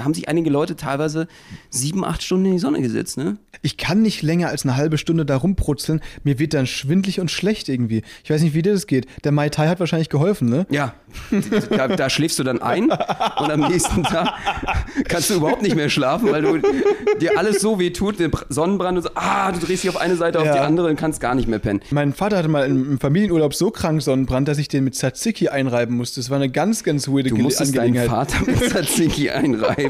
da haben sich einige Leute teilweise sieben, acht Stunden in die Sonne gesetzt, ne? Ich kann nicht länger als eine halbe Stunde da rumprutzeln. Mir wird dann schwindlig und schlecht irgendwie. Ich weiß nicht, wie dir das geht. Der Mai Tai hat wahrscheinlich geholfen, ne? Ja, da, da schläfst du dann ein und am nächsten Tag kannst du überhaupt nicht mehr schlafen, weil du dir alles so weh tut, der Sonnenbrand und so, ah, du drehst dich auf eine Seite auf Ja. die andere und kannst gar nicht mehr pennen. Mein Vater hatte mal im Familienurlaub so krank Sonnenbrand, dass ich den mit Tzatziki einreiben musste. Das war eine ganz, ganz weirde Du musstest deinen Angelegenheit. Vater mit Tzatziki einreiben.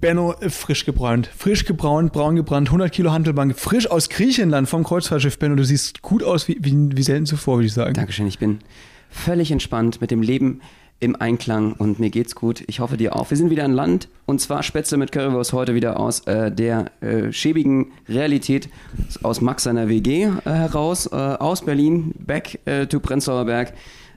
Benno, äh, frisch gebräunt. Frisch gebraut, braun gebrannt, 100 Kilo Handelbank. Frisch aus Griechenland vom Kreuzfahrtschiff. Benno, du siehst gut aus wie, wie, wie selten zuvor, würde ich sagen. Dankeschön, ich bin völlig entspannt mit dem Leben im Einklang und mir geht's gut. Ich hoffe dir auch. Wir sind wieder an Land und zwar Spätzle mit Currywurst heute wieder aus äh, der äh, schäbigen Realität aus Max seiner WG äh, heraus, äh, aus Berlin, back äh, to Prenzlauer Berg.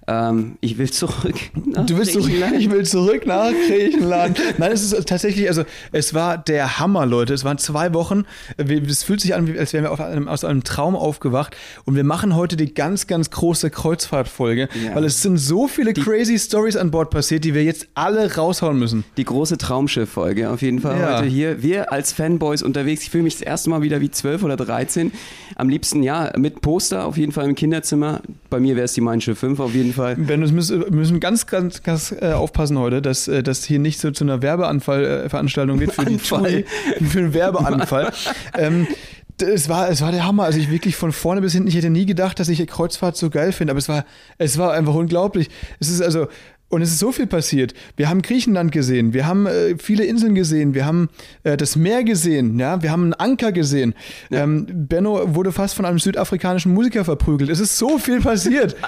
Ähm, ich will zurück. nach Du willst zurück, ich will zurück nach Griechenland. Nein, es ist tatsächlich, also es war der Hammer, Leute. Es waren zwei Wochen. Es fühlt sich an, als wären wir einem, aus einem Traum aufgewacht. Und wir machen heute die ganz, ganz große Kreuzfahrtfolge, Ja. weil es sind so viele crazy Stories an Bord passiert, die wir jetzt alle raushauen müssen. Die große Traumschiff-Folge auf jeden Fall Ja. heute hier. Wir als Fanboys unterwegs. Ich fühle mich das erste Mal wieder wie 12 oder 13. Am liebsten, ja, mit Poster auf jeden Fall im Kinderzimmer. Bei mir wäre es die Mein Schiff 5 auf jeden Fall. Ben, wir müssen, ganz, ganz, ganz äh, aufpassen heute, dass äh, das hier nicht so zu einer Werbeanfall-Veranstaltung wird für die Anfall. Touri, für einen Werbeanfall. ähm, es war, es war der Hammer. Also ich wirklich von vorne bis hinten, ich hätte nie gedacht, dass ich Kreuzfahrt so geil finde, aber es war, es war einfach unglaublich. Es ist also, und es ist so viel passiert. Wir haben Griechenland gesehen, wir haben äh, viele Inseln gesehen, wir haben äh, das Meer gesehen, ja, wir haben einen Anker gesehen. Ähm, Benno wurde fast von einem südafrikanischen Musiker verprügelt. Es ist so viel passiert.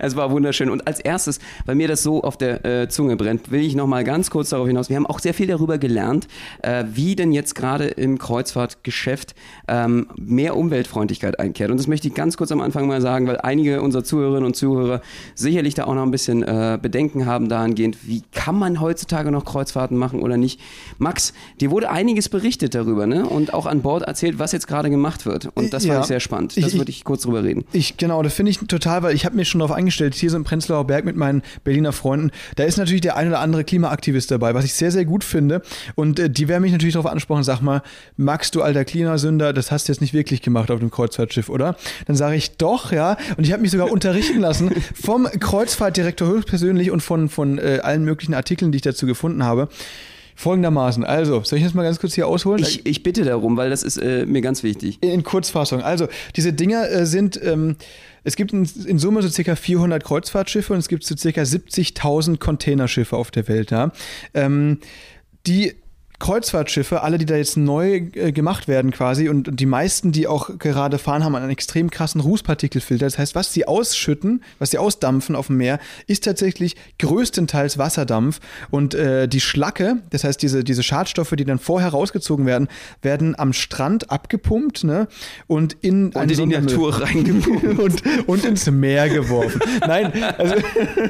Es war wunderschön. Und als erstes, weil mir das so auf der äh, Zunge brennt, will ich noch mal ganz kurz darauf hinaus. Wir haben auch sehr viel darüber gelernt, äh, wie denn jetzt gerade im Kreuzfahrtgeschäft ähm, mehr Umweltfreundlichkeit einkehrt. Und das möchte ich ganz kurz am Anfang mal sagen, weil einige unserer Zuhörerinnen und Zuhörer sicherlich da auch noch ein bisschen äh, Bedenken haben dahingehend, wie kann man heutzutage noch Kreuzfahrten machen oder nicht. Max, dir wurde einiges berichtet darüber, ne? Und auch an Bord erzählt, was jetzt gerade gemacht wird. Und das Ja. fand ich sehr spannend. Das ich- würde ich kurz drüber reden. Ich, genau, das finde ich total, weil ich habe mir schon darauf eingestellt, hier so im Prenzlauer Berg mit meinen Berliner Freunden, da ist natürlich der ein oder andere Klimaaktivist dabei, was ich sehr, sehr gut finde. Und äh, die werden mich natürlich darauf ansprechen, sag mal, Max, du alter Klimasünder, das hast du jetzt nicht wirklich gemacht auf dem Kreuzfahrtschiff, oder? Dann sage ich, doch, ja. Und ich habe mich sogar unterrichten lassen vom Kreuzfahrtdirektor höchstpersönlich und von, von äh, allen möglichen Artikeln, die ich dazu gefunden habe. Folgendermaßen, also, soll ich das mal ganz kurz hier ausholen? Ich, ich bitte darum, weil das ist äh, mir ganz wichtig. In Kurzfassung. Also, diese Dinger äh, sind, ähm, es gibt in, in Summe so circa 400 Kreuzfahrtschiffe und es gibt so circa 70.000 Containerschiffe auf der Welt. Ja? Ähm, die Kreuzfahrtschiffe, alle, die da jetzt neu äh, gemacht werden quasi und, und die meisten, die auch gerade fahren, haben einen extrem krassen Rußpartikelfilter. Das heißt, was sie ausschütten, was sie ausdampfen auf dem Meer, ist tatsächlich größtenteils Wasserdampf und äh, die Schlacke, das heißt diese, diese Schadstoffe, die dann vorher rausgezogen werden, werden am Strand abgepumpt ne? und in Und in die Natur reingepumpt. und, und ins Meer geworfen. Nein, also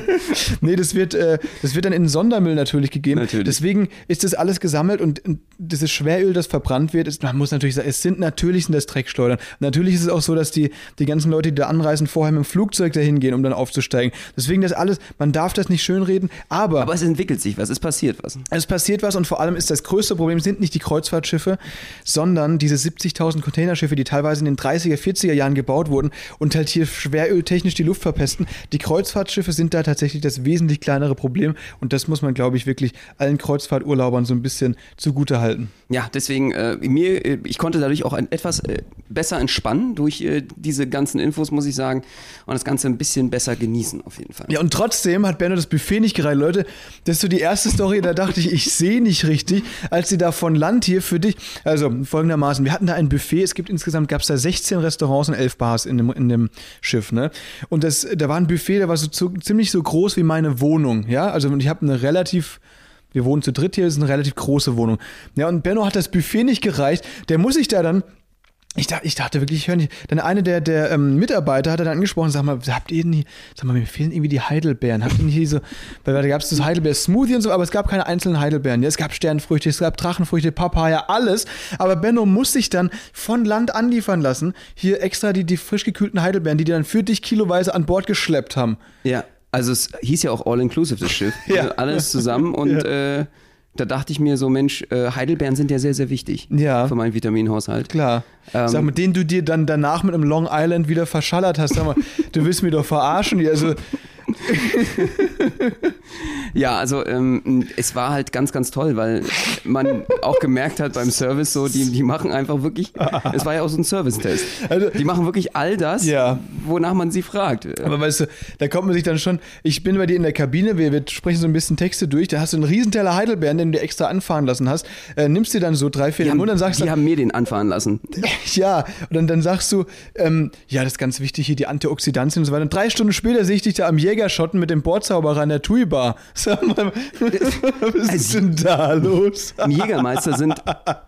nee, das wird, äh, das wird dann in Sondermüll natürlich gegeben. Natürlich. Deswegen ist das alles gesammelt und, und dieses Schweröl, das verbrannt wird, ist, man muss natürlich sagen, es sind natürlich sind das Dreckschleudern. Natürlich ist es auch so, dass die, die ganzen Leute, die da anreisen, vorher mit dem Flugzeug dahin gehen, um dann aufzusteigen. Deswegen das alles, man darf das nicht schönreden, aber, Aber es entwickelt sich was, es passiert was. es passiert was und vor allem ist das größte Problem sind nicht die Kreuzfahrtschiffe, sondern diese 70.000 Containerschiffe, die teilweise in den 30er, 40er Jahren gebaut wurden und halt hier schweröltechnisch die Luft verpesten. Die Kreuzfahrtschiffe sind da tatsächlich das wesentlich kleinere Problem und das muss man, glaube ich, wirklich allen Kreuzfahrturlaubern so ein bisschen zugute halten. Ja, deswegen, äh, mir, äh, ich konnte dadurch auch ein, etwas äh, besser entspannen durch äh, diese ganzen Infos, muss ich sagen, und das Ganze ein bisschen besser genießen, auf jeden Fall. Ja, und trotzdem hat Benno das Buffet nicht gereiht. Leute, das ist so die erste Story, da dachte ich, ich sehe nicht richtig, als sie da von Land hier für dich. Also folgendermaßen, wir hatten da ein Buffet, es gibt insgesamt, gab es da 16 Restaurants und 11 Bars in dem, in dem Schiff, ne? Und das, da war ein Buffet, der war so zu, ziemlich so groß wie meine Wohnung, ja? Also und ich habe eine relativ wir wohnen zu dritt hier, das ist eine relativ große Wohnung. Ja, und Benno hat das Buffet nicht gereicht. Der muss sich da dann Ich dachte, ich dachte wirklich, ich höre nicht. Dann eine der, der ähm, Mitarbeiter hat dann angesprochen, sag mal, habt ihr nie, sag mal, mir fehlen irgendwie die Heidelbeeren. Habt ihr nicht diese, weil da gab es das Heidelbeer-Smoothie und so, aber es gab keine einzelnen Heidelbeeren. Ja, es gab Sternfrüchte, es gab Drachenfrüchte, Papaya, alles. Aber Benno muss sich dann von Land anliefern lassen. Hier extra die, die frisch gekühlten Heidelbeeren, die die dann für dich kiloweise an Bord geschleppt haben. Ja, also es hieß ja auch All-Inclusive, das Schiff. Ja. Also Alles zusammen und äh, da dachte ich mir so, Mensch, äh, Heidelbeeren sind ja sehr, sehr wichtig Ja. für meinen Vitaminhaushalt. Klar. Ähm, sag mal, den du dir dann danach mit einem Long Island wieder verschallert hast. Sag mal, du willst mich doch verarschen. Also, Ja, also ähm, es war halt ganz, ganz toll, weil man auch gemerkt hat beim Service so, die, die machen einfach wirklich, es war ja auch so ein Service-Test. Also- die machen wirklich all das, Ja. wonach man sie fragt. aber weißt du, da kommt man sich dann schon. Ich bin bei dir in der Kabine, wir, wir sprechen so ein bisschen Texte durch. Da hast du einen Riesenteller Heidelbeeren, den du extra anfahren lassen hast. Äh, nimmst dir dann so drei, vier haben, Mund und sagst die dann, haben mir den anfahren lassen. Ja, und dann, dann sagst du, ähm, ja, das ist ganz wichtig hier, die Antioxidantien und so weiter. Und drei Stunden später sehe ich dich da am Jägerschotten mit dem Bordzauberer in der Tui-Bar. Sag mal, was ist denn da los? Im Jägermeister sind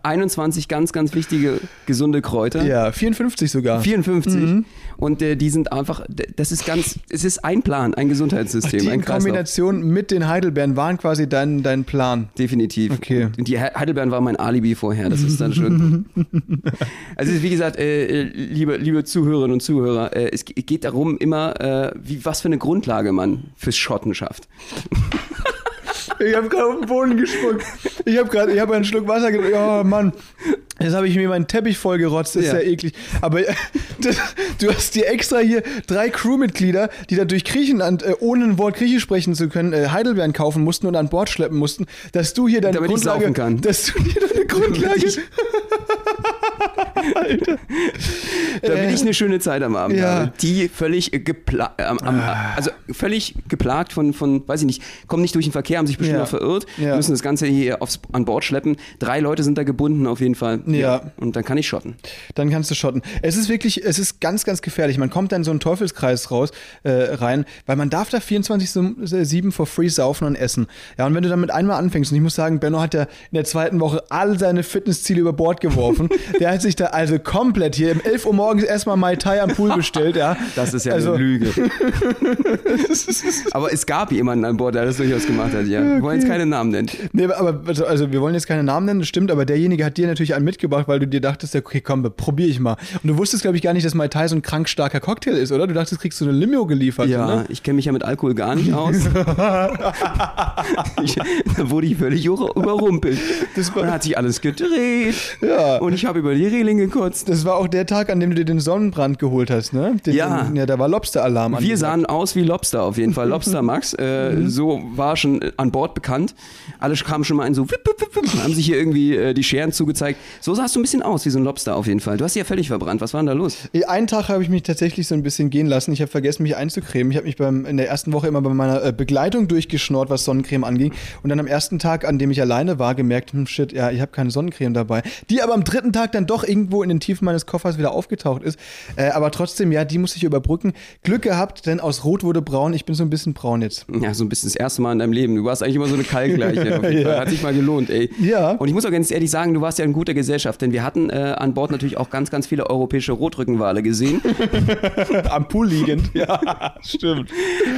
21 ganz, ganz wichtige gesunde Kräuter. Ja, 54 sogar. 54. Mhm. Und äh, die sind einfach, das ist ganz, es ist ein Plan, ein Gesundheitssystem, Die ein in Kreislauf. Kombination mit den Heidelbeeren waren quasi dein, dein Plan. Definitiv. Okay. Und die He- Heidelbeeren war mein Alibi vorher, das ist dann schon. also wie gesagt, äh, äh, liebe, liebe Zuhörerinnen und Zuhörer, äh, es ge- geht darum immer, äh, wie, was für eine Grundlage man fürs Schotten schafft. Ich habe gerade auf den Boden gespuckt. Ich habe gerade, ich habe einen Schluck Wasser getrunken. Oh Mann. Jetzt habe ich mir meinen Teppich vollgerotzt, das ist ja, Ja. eklig. Aber das, du hast dir extra hier drei Crewmitglieder, die da durch Griechenland, äh, ohne ein Wort Griechisch sprechen zu können, äh, Heidelbeeren kaufen mussten und an Bord schleppen mussten, dass du hier deine Damit Grundlage, dass du hier deine Grundlage, ich- Damit ich eine schöne Zeit am Abend Äh. ja. habe. Die völlig äh, gepla ähm, am, also völlig geplagt von, von, weiß ich nicht, kommen nicht durch den Verkehr, haben sich bestimmt Ja. noch verirrt, Ja. müssen das Ganze hier aufs, an Bord schleppen. Drei Leute sind da gebunden auf jeden Fall. Ja. Und dann kann ich schotten. dann kannst du schotten. Es ist wirklich, es ist ganz, ganz gefährlich. Man kommt dann in so einen Teufelskreis raus, äh, rein, weil man darf da 24-7 for free saufen und essen. Ja, und wenn du damit einmal anfängst, und ich muss sagen, Benno hat ja in der zweiten Woche all seine Fitnessziele über Bord geworfen. Der hat sich da also komplett hier um 11 Uhr morgens erstmal Mai Tai am Pool bestellt, ja. Das ist ja Also- eine Lüge. Aber es gab jemanden an Bord, der das durchaus gemacht hat, ja. Wir wollen jetzt keine Namen nennen. Nee, aber also, also wir wollen jetzt keine Namen nennen, das stimmt, aber derjenige hat dir natürlich einen mitgebracht, weil du dir dachtest, okay, komm, probier ich mal. Und du wusstest, glaube ich, gar nicht, dass Mai Tai so ein krank starker Cocktail ist, oder? Du dachtest, kriegst du eine Limo geliefert, Ja, ne? ich kenne mich ja mit Alkohol gar nicht aus. ich, da wurde ich völlig über- überrumpelt. Das war- Und dann hat sich alles gedreht. Ja. Und ich habe über die Reling gekotzt. Das war auch der Tag, an dem du dir den Sonnenbrand geholt hast, ne? Den, Ja. Den, ja, da war Lobster-Alarm. Wir angesagt. sahen aus wie Lobster auf jeden Fall. Lobster Max, äh, Mhm. so war schon äh, an Bord bekannt. Alle kamen schon mal ein so, wip, wip, wip, wip, haben sich hier irgendwie äh, die Scheren zugezeigt. So sahst du ein bisschen aus wie so ein Lobster auf jeden Fall. Du hast dich ja völlig verbrannt. Was war denn da los? Einen Tag habe ich mich tatsächlich so ein bisschen gehen lassen. Ich habe vergessen, mich einzucremen. Ich habe mich beim, in der ersten Woche immer bei meiner äh, Begleitung durchgeschnort, was Sonnencreme anging. Und dann am ersten Tag, an dem ich alleine war, gemerkt, hm, shit, ja, ich habe keine Sonnencreme dabei. Die aber am dritten Tag dann doch irgendwo in den Tiefen meines Koffers wieder aufgetaucht ist. Äh, aber trotzdem, ja, die muss ich überbrücken. Glück gehabt, denn aus Rot wurde braun. Ich bin so ein bisschen braun jetzt. Ja, so ein bisschen das erste Mal in deinem Leben. Du warst eigentlich immer so eine Fall. Ja. Hat sich mal gelohnt, ey. Ja. Und ich muss auch ganz ehrlich sagen, du warst ja in guter Gesellschaft, denn wir hatten äh, an Bord natürlich auch ganz, ganz viele europäische Rotrückenwale gesehen. Am Pool liegend. Ja, stimmt.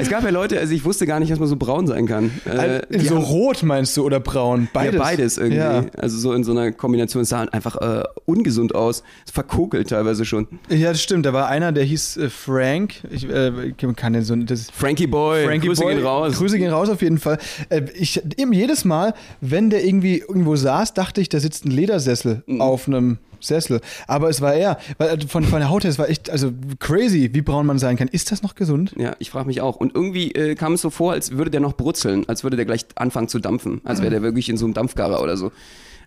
es gab ja Leute, also ich wusste gar nicht, dass man so braun sein kann. Äh, die so haben- rot meinst du oder braun? Beides. Ja, beides irgendwie. Ja. Also so in so einer Kombination. Es sah einfach äh, ungesund aus. Verkokelt teilweise schon. Ja, das stimmt. Da war einer, der hieß äh, Frank. Ich äh, kann den so. Das Frankie Boy, Frankie Grüße Boy, gehen raus. Grüße gehen raus auf jeden Fall. Äh, ich, eben jedes Mal, wenn der irgendwie irgendwo saß, dachte ich, da sitzt ein Ledersessel Mhm. auf einem Sessel. Aber es war er. Weil, äh, von, von der Haut her, es war echt also crazy, wie braun man sein kann. Ist das noch gesund? Ja, ich frage mich auch. Und irgendwie äh, kam es so vor, als würde der noch brutzeln, als würde der gleich anfangen zu dampfen, als wäre der wirklich in so einem Dampfgarer oder so.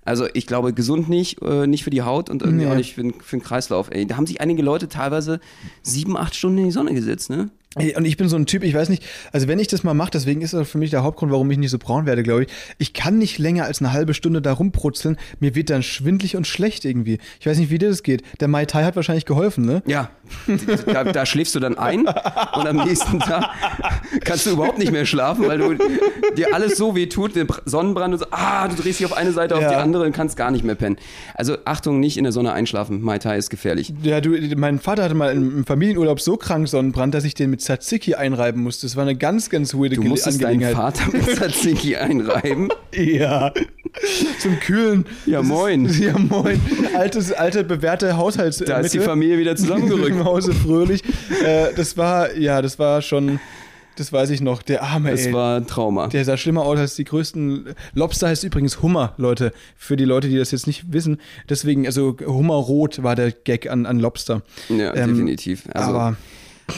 Also ich glaube, gesund nicht, äh, nicht für die Haut und irgendwie Nee. auch nicht für, den- für den Kreislauf. Ey, da haben sich einige Leute teilweise sieben, acht Stunden in die Sonne gesetzt, ne? Und ich bin so ein Typ, ich weiß nicht, also wenn ich das mal mache, deswegen ist das für mich der Hauptgrund, warum ich nicht so braun werde, glaube ich. Ich kann nicht länger als eine halbe Stunde da rumprutzeln. Mir wird dann schwindlig und schlecht irgendwie. Ich weiß nicht, wie dir das geht. Der Mai Tai hat wahrscheinlich geholfen, ne? Ja, da, da schläfst du dann ein und am nächsten Tag kannst du überhaupt nicht mehr schlafen, weil du dir alles so weh tut, der Sonnenbrand und so, ah, du drehst dich auf eine Seite, auf Ja. die andere und kannst gar nicht mehr pennen. Also Achtung, nicht in der Sonne einschlafen. Mai Tai ist gefährlich. Ja, du, mein Vater hatte mal im im Familienurlaub so krank Sonnenbrand, dass ich den mit Tzatziki einreiben musste. Das war eine ganz, ganz weirde Du musstest deinen Angelegenheit. Vater mit Tzatziki einreiben. Ja. Zum Kühlen. Ja, Das moin. Ist, ja, moin. Altes, alte, bewährte Haushaltsmittel. Da ist die Familie wieder zusammengerückt. Im Hause fröhlich. äh, das war, ja, das war schon, das weiß ich noch, der arme, Das ey. war ein Trauma. der sah schlimmer aus als die größten. Lobster heißt übrigens Hummer, Leute. Für die Leute, die das jetzt nicht wissen. Deswegen, also Hummerrot war der Gag an, an Lobster. Ja, Ähm, definitiv. Also, aber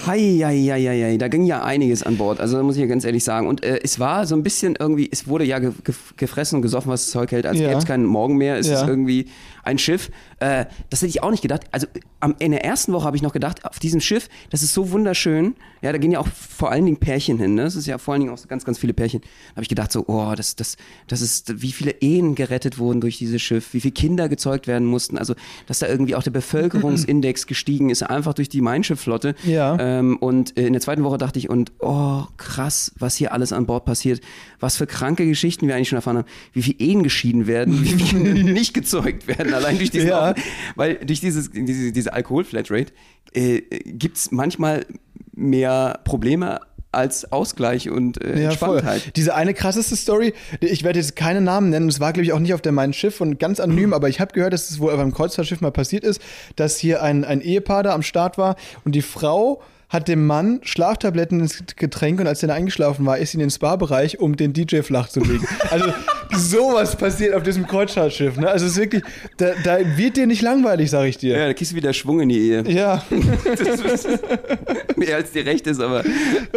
Hei, hei, hei, hei, hei, da ging ja einiges an Bord. Also da muss ich ja ganz ehrlich sagen. Und äh, es war so ein bisschen irgendwie, es wurde ja ge ge gefressen und gesoffen, was das Zeug hält, als Ja. gäbe es keinen Morgen mehr. Es Ja. ist irgendwie ein Schiff. Äh, das hätte ich auch nicht gedacht. Also am, in der ersten Woche habe ich noch gedacht, auf diesem Schiff, das ist so wunderschön. Ja, da gehen ja auch vor allen Dingen Pärchen hin. Ne? Das ist ja vor allen Dingen auch so ganz, ganz viele Pärchen. Da habe ich gedacht so, oh, das, das, das ist, wie viele Ehen gerettet wurden durch dieses Schiff, wie viele Kinder gezeugt werden mussten. Also, dass da irgendwie auch der Bevölkerungsindex gestiegen ist, einfach durch die Mein Schiff-Flotte. Ja. Ähm, und äh, in der zweiten Woche dachte ich, und oh, krass, was hier alles an Bord passiert. Was für kranke Geschichten wir eigentlich schon erfahren haben. Wie viele Ehen geschieden werden, wie viele nicht gezeugt werden, allein durch diesen, Ja. weil durch dieses, diese, diese Alkohol-Flatrate äh, gibt es manchmal mehr Probleme als Ausgleich und äh, Ja, voll. Entspanntheit. Diese eine krasseste Story, ich werde jetzt keine Namen nennen, es war, glaube ich, auch nicht auf der Mein Schiff und ganz anonym, aber ich habe gehört, dass es wohl beim Kreuzfahrtschiff mal passiert ist, dass hier ein, ein Ehepaar da am Start war und die Frau hat dem Mann Schlaftabletten ins Getränk und als der eingeschlafen war, ist sie in den Spa-Bereich, um den DJ flach zu legen. Also sowas passiert auf diesem Kreuzfahrtschiff. Ne? Also es ist wirklich, da, da wird dir nicht langweilig, sag ich dir. Ja, da kriegst du wieder Schwung in die Ehe. Ja, ist mehr als dir recht ist, aber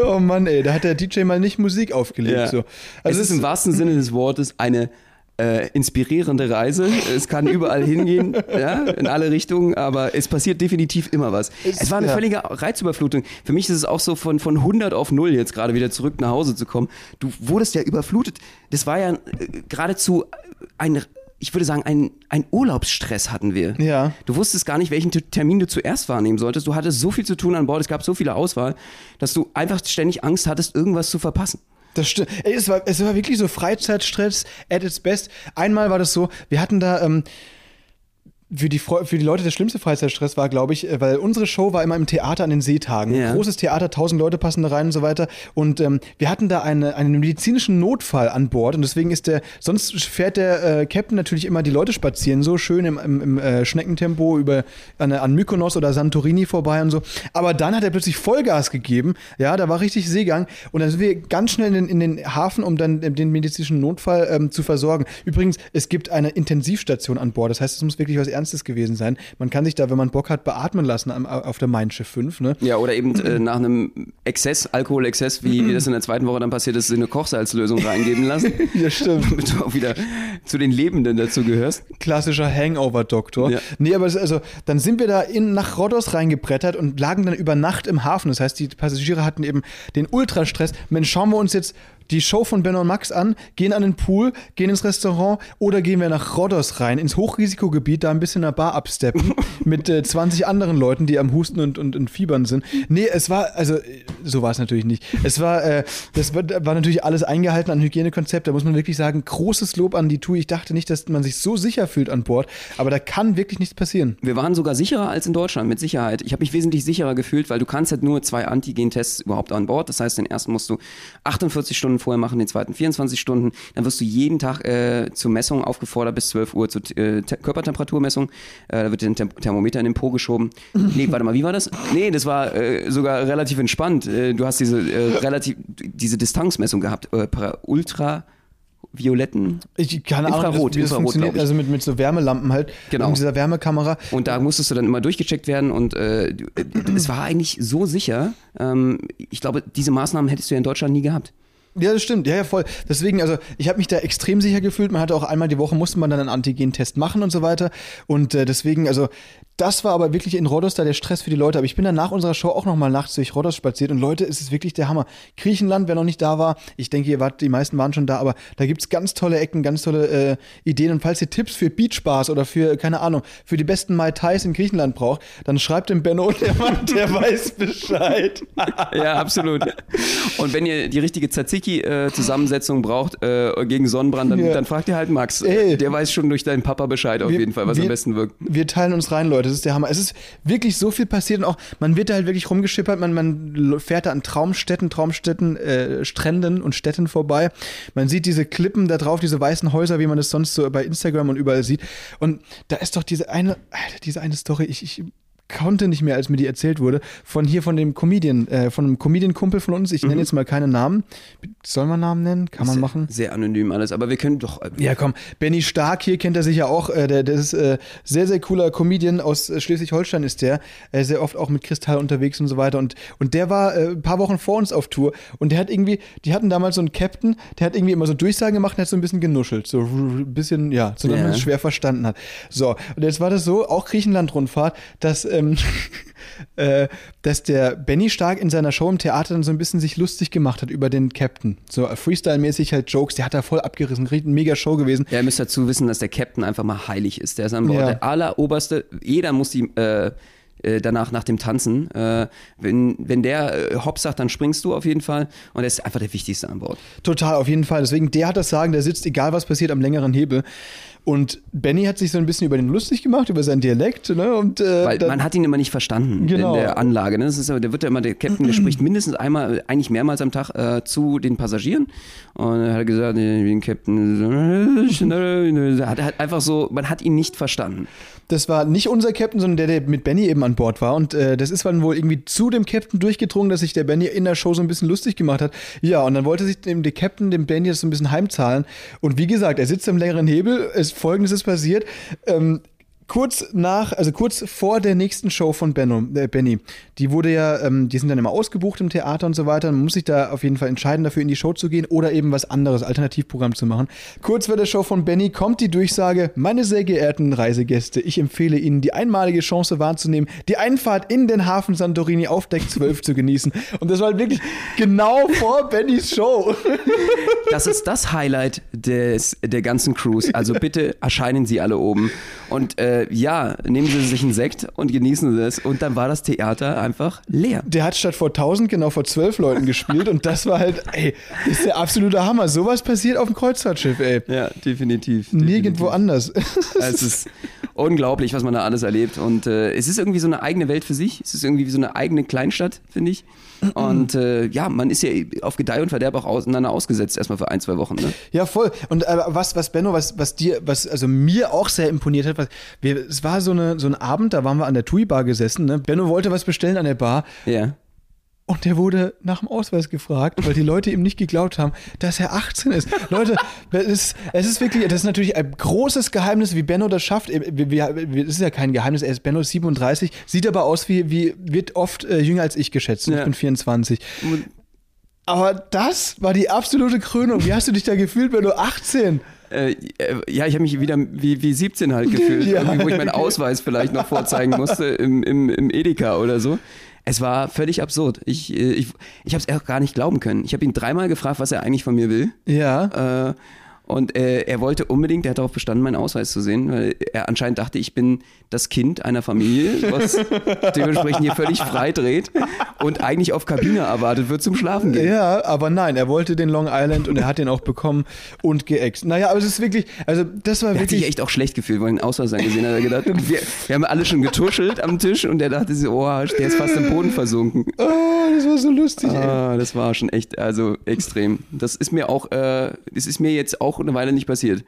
oh Mann, ey, da hat der DJ mal nicht Musik aufgelegt. ja. So. Also es ist im wahrsten Sinne des Wortes eine äh, inspirierende Reise. Es kann überall hingehen, ja, in alle Richtungen, aber es passiert definitiv immer was. Es, Es- war eine ja. völlige Reizüberflutung. Für mich ist es auch so von, von 100 auf 0 jetzt gerade wieder zurück nach Hause zu kommen. Du wurdest ja überflutet. Das war ja äh, geradezu ein ich würde sagen, ein, ein Urlaubsstress hatten wir. Ja. Du wusstest gar nicht, welchen Termin du zuerst wahrnehmen solltest. Du hattest so viel zu tun an Bord, es gab so viele Auswahl, dass du einfach ständig Angst hattest, irgendwas zu verpassen. Das stimmt. Es, war, es war wirklich so Freizeitstress at its best. Einmal war das so, wir hatten da. Ähm, für die, für die Leute der schlimmste Freizeitstress war, glaube ich, äh, weil unsere Show war immer im Theater an den Seetagen. Ja. Großes Theater, tausend Leute passen da rein und so weiter. Und ähm, wir hatten da eine, einen medizinischen Notfall an Bord und deswegen ist der, sonst fährt der äh, Captain natürlich immer die Leute spazieren, so schön im, im, im äh, Schneckentempo über an, an Mykonos oder Santorini vorbei und so. Aber dann hat er plötzlich Vollgas gegeben. Ja, da war richtig Seegang und dann sind wir ganz schnell in den, in den Hafen, um dann äh, den medizinischen Notfall ähm, zu versorgen. Übrigens, es gibt eine Intensivstation an Bord. Das heißt, es muss wirklich was Ernstes gewesen sein. Man kann sich da, wenn man Bock hat, beatmen lassen am, auf der Main Schiff 5. Ne? Ja, oder eben äh, nach einem Exzess, Alkoholexzess, wie, wie das in der zweiten Woche dann passiert ist, eine Kochsalzlösung reingeben lassen. Ja, stimmt. Damit du auch wieder zu den Lebenden dazu gehörst. Klassischer Hangover-Doktor. Ja. Nee, aber also, dann sind wir da in, nach Rhodos reingebrettert und lagen dann über Nacht im Hafen. Das heißt, die Passagiere hatten eben den Ultrastress. Mensch, schauen wir uns jetzt die Show von Ben und Max an, gehen an den Pool, gehen ins Restaurant oder gehen wir nach Rhodos rein, ins Hochrisikogebiet, da ein bisschen in der Bar absteppen mit äh, 20 anderen Leuten, die am Husten und, und, und Fiebern sind. Nee, es war, also, so war es natürlich nicht. Es war, äh, das war, war natürlich alles eingehalten an Hygienekonzept. Da muss man wirklich sagen, großes Lob an die TUI. Ich dachte nicht, dass man sich so sicher fühlt an Bord, aber da kann wirklich nichts passieren. Wir waren sogar sicherer als in Deutschland, mit Sicherheit. Ich habe mich wesentlich sicherer gefühlt, weil du kannst halt nur zwei Antigen-Tests überhaupt an Bord. Das heißt, den ersten musst du 48 Stunden vorher machen, den zweiten 24 Stunden. Dann wirst du jeden Tag äh, zur Messung aufgefordert bis 12 Uhr zur äh, Te Körpertemperaturmessung. Äh, da wird dir ein Tem Thermometer in den Po geschoben. Nee, warte mal, wie war das? Nee, das war äh, sogar relativ entspannt. Äh, du hast diese äh, relativ diese Distanzmessung gehabt, para- ultravioletten Ich keine Ahnung, Infrarot, wie das Infrarot, funktioniert. Also mit, mit so Wärmelampen halt. Genau. Und dieser Wärmekamera. Und da musstest du dann immer durchgecheckt werden und äh, es war eigentlich so sicher. Ähm, ich glaube, diese Maßnahmen hättest du ja in Deutschland nie gehabt. Ja, das stimmt. Ja, ja, voll. Deswegen, also ich habe mich da extrem sicher gefühlt. Man hatte auch einmal die Woche, musste man dann einen Antigen-Test machen und so weiter. Und äh, deswegen, also das war aber wirklich in Rhodos da der Stress für die Leute. Aber ich bin dann nach unserer Show auch nochmal nachts durch Rhodos spaziert. Und Leute, es ist wirklich der Hammer. Griechenland, wer noch nicht da war, ich denke, ihr wart, die meisten waren schon da, aber da gibt's ganz tolle Ecken, ganz tolle äh, Ideen. Und falls ihr Tipps für Beachbars oder für, keine Ahnung, für die besten Mai Tais in Griechenland braucht, dann schreibt dem Benno, der Mann, der weiß Bescheid. ja, absolut. Und wenn ihr die richtige Tzatziki-Zusammensetzung braucht äh, gegen Sonnenbrand, dann, Ja. dann fragt ihr halt Max. Ey. Der weiß schon durch deinen Papa Bescheid auf Wir- jeden Fall, was wir- am besten wirkt. Wir teilen uns rein, Leute. Das ist der Hammer. Es ist wirklich so viel passiert und auch, man wird da halt wirklich rumgeschippert. Man, man fährt da an Traumstätten, Traumstätten, äh, Stränden und Städten vorbei. Man sieht diese Klippen da drauf, diese weißen Häuser, wie man das sonst so bei Instagram und überall sieht. Und da ist doch diese eine, Alter, diese eine Story, ich, ich konnte nicht mehr, als mir die erzählt wurde, von hier, von dem Comedian, äh, von einem Comedian-Kumpel von uns. Ich Mhm. nenne jetzt mal keinen Namen. Soll man Namen nennen? Kann man machen? Sehr anonym alles, aber wir können doch. äh, Ja, komm, Benny Stark hier kennt er sicher auch. Äh, der, der ist äh, sehr, sehr cooler Comedian aus äh, Schleswig-Holstein ist der. Äh, sehr oft auch mit Kristall unterwegs und so weiter. Und, und der war äh, ein paar Wochen vor uns auf Tour. Und der hat irgendwie, die hatten damals so einen Captain, der hat irgendwie immer so Durchsagen gemacht und hat so ein bisschen genuschelt. So ein bisschen, ja, so dass Ja. man es schwer verstanden hat. So, und jetzt war das so, auch Griechenland-Rundfahrt, dass, ähm, äh, dass der Benny Stark in seiner Show im Theater dann so ein bisschen sich lustig gemacht hat über den Captain. So Freestyle-mäßig halt Jokes, der hat da voll abgerissen, eine mega Show gewesen. Ja, ihr müsst dazu wissen, dass der Captain einfach mal heilig ist. Der ist Bord Ja. der alleroberste. Jeder muss die äh, äh, danach nach dem Tanzen. Äh, wenn, wenn der äh, Hopp sagt, dann springst du auf jeden Fall. Und er ist einfach der Wichtigste an Bord. Total, auf jeden Fall. Deswegen, der hat das Sagen, der sitzt, egal was passiert, am längeren Hebel. Und Benny hat sich so ein bisschen über den lustig gemacht, über seinen Dialekt, ne? Und, äh, Weil man hat ihn immer nicht verstanden Genau. in der Anlage. Ne? Das ist, aber- der wird ja immer, der Captain, der spricht mindestens einmal, eigentlich mehrmals am Tag äh, zu den Passagieren. Und er hat gesagt, ein Captain, hat halt einfach so, man hat ihn nicht verstanden. Das war nicht unser Captain, sondern der, der mit Benny eben an Bord war. Und äh, das ist dann wohl irgendwie zu dem Captain durchgedrungen, dass sich der Benny in der Show so ein bisschen lustig gemacht hat. Ja, und dann wollte sich dem der Captain dem Benny das so ein bisschen heimzahlen. Und wie gesagt, er sitzt am längeren Hebel. Es, Folgendes ist passiert. Ähm, kurz nach, also kurz vor der nächsten Show von Benno, äh, Benny, die wurde ja, ähm, die sind dann immer ausgebucht im Theater und so weiter. Man muss sich da auf jeden Fall entscheiden, dafür in die Show zu gehen oder eben was anderes, Alternativprogramm zu machen. Kurz vor der Show von Benny kommt die Durchsage, meine sehr geehrten Reisegäste, ich empfehle Ihnen, die einmalige Chance wahrzunehmen, die Einfahrt in den Hafen Santorini auf Deck 12 zu genießen. Und das war halt wirklich genau vor Bennys Show. Das ist das Highlight des, der ganzen Cruise. Also bitte erscheinen Sie alle oben. Und äh, ja, nehmen Sie sich einen Sekt und genießen Sie es. Und dann war das Theater einfach leer. Der hat statt vor 1000 genau vor 12 Leuten gespielt und das war halt, ey, ist der absolute Hammer. Sowas passiert auf dem Kreuzfahrtschiff, ey. Ja, definitiv. Nirgendwo anders. Es ist unglaublich, was man da alles erlebt. Und äh, es ist irgendwie so eine eigene Welt für sich. Es ist irgendwie wie so eine eigene Kleinstadt, finde ich. Und äh, ja, man ist ja auf Gedeih und Verderb auch auseinander ausgesetzt, erstmal für ein, zwei Wochen. Ne? Ja, voll. Und äh, was, was Benno, was, was dir, was also mir auch sehr imponiert hat, was, wir, es war so, eine, so ein Abend, da waren wir an der TUI-Bar gesessen. Ne? Benno wollte was bestellen an der Bar Ja. Und der wurde nach dem Ausweis gefragt, weil die Leute ihm nicht geglaubt haben, dass er 18 ist. Leute, es ist, es ist wirklich, das ist natürlich ein großes Geheimnis, wie Benno das schafft. Wir, das ist ja kein Geheimnis, er ist Benno ist 37, sieht aber aus wie, wie wird oft äh, jünger als ich geschätzt. Ja. Ich bin 24. Aber das war die absolute Krönung. Wie hast du dich da gefühlt, Benno? 18? Äh, äh, ja, ich habe mich wieder wie, wie 17 halt gefühlt, Ja. wo ich meinen Ausweis vielleicht noch vorzeigen musste im, im, im Edeka oder so. Es war völlig absurd. Ich, äh, ich, ich habe es auch gar nicht glauben können. Ich habe ihn dreimal gefragt, was er eigentlich von mir will. Ja. Äh, und äh, er wollte unbedingt, er hat darauf bestanden, meinen Ausweis zu sehen, weil er anscheinend dachte, ich bin das Kind einer Familie, was dementsprechend hier völlig frei dreht und eigentlich auf Kabine erwartet wird zum Schlafen gehen. Ja, aber nein, er wollte den Long Island und er hat den auch bekommen und geäxt. Naja, aber es ist wirklich, also das war Er hat sich wirklich. echt auch schlecht gefühlt, weil er den Ausweis angesehen hat. Er gedacht, wir, wir haben alle schon getuschelt am Tisch und er dachte sich, oh, der ist fast im Boden versunken. Oh, das war so lustig, ey. Ah, das war schon echt, also extrem. Das ist mir auch, äh, das ist mir jetzt auch eine Weile nicht passiert.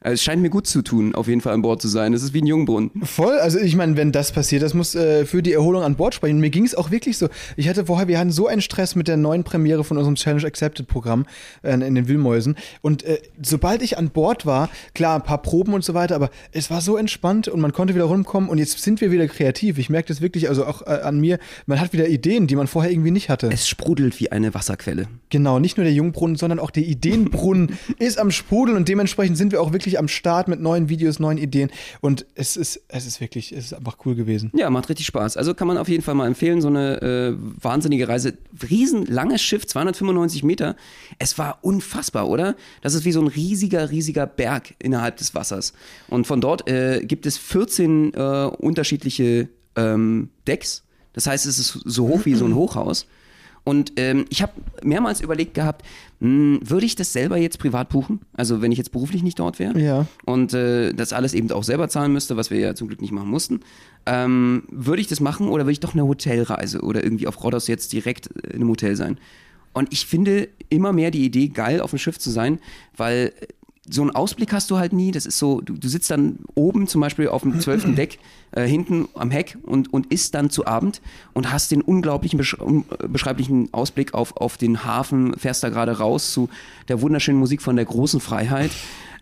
Also es scheint mir gut zu tun, auf jeden Fall an Bord zu sein. Es ist wie ein Jungbrunnen. Voll, also ich meine, wenn das passiert, das muss äh, für die Erholung an Bord sprechen. Mir ging es auch wirklich so. Ich hatte vorher, wir hatten so einen Stress mit der neuen Premiere von unserem Challenge Accepted Programm äh, in den Wühlmäusen. Und äh, sobald ich an Bord war, klar, ein paar Proben und so weiter, aber es war so entspannt und man konnte wieder rumkommen und jetzt sind wir wieder kreativ. Ich merke das wirklich, also auch äh, an mir, man hat wieder Ideen, die man vorher irgendwie nicht hatte. Es sprudelt wie eine Wasserquelle. Genau, nicht nur der Jungbrunnen, sondern auch der Ideenbrunnen ist am Sprudeln und dementsprechend sind wir auch wirklich am Start mit neuen Videos, neuen Ideen und es ist, es ist wirklich, es ist einfach cool gewesen. Ja, macht richtig Spaß. Also kann man auf jeden Fall mal empfehlen, so eine äh, wahnsinnige Reise. Riesenlanges Schiff, 295 Meter. Es war unfassbar, oder? Das ist wie so ein riesiger, riesiger Berg innerhalb des Wassers. Und von dort äh, gibt es 14 äh, unterschiedliche ähm, Decks. Das heißt, es ist so hoch wie so ein Hochhaus. Und ähm, ich habe mehrmals überlegt gehabt, mh, würde ich das selber jetzt privat buchen? Also wenn ich jetzt beruflich nicht dort wäre Ja. und äh, das alles eben auch selber zahlen müsste, was wir ja zum Glück nicht machen mussten, ähm, würde ich das machen oder würde ich doch eine Hotelreise oder irgendwie auf Rhodos jetzt direkt in einem Hotel sein? Und ich finde immer mehr die Idee geil, auf dem Schiff zu sein, weil so einen Ausblick hast du halt nie. Das ist so, du, du sitzt dann oben zum Beispiel auf dem zwölften Deck, äh, hinten am Heck und, und isst dann zu Abend und hast den unglaublichen, äh, beschreiblichen Ausblick auf, auf den Hafen, fährst da gerade raus zu der wunderschönen Musik von der großen Freiheit.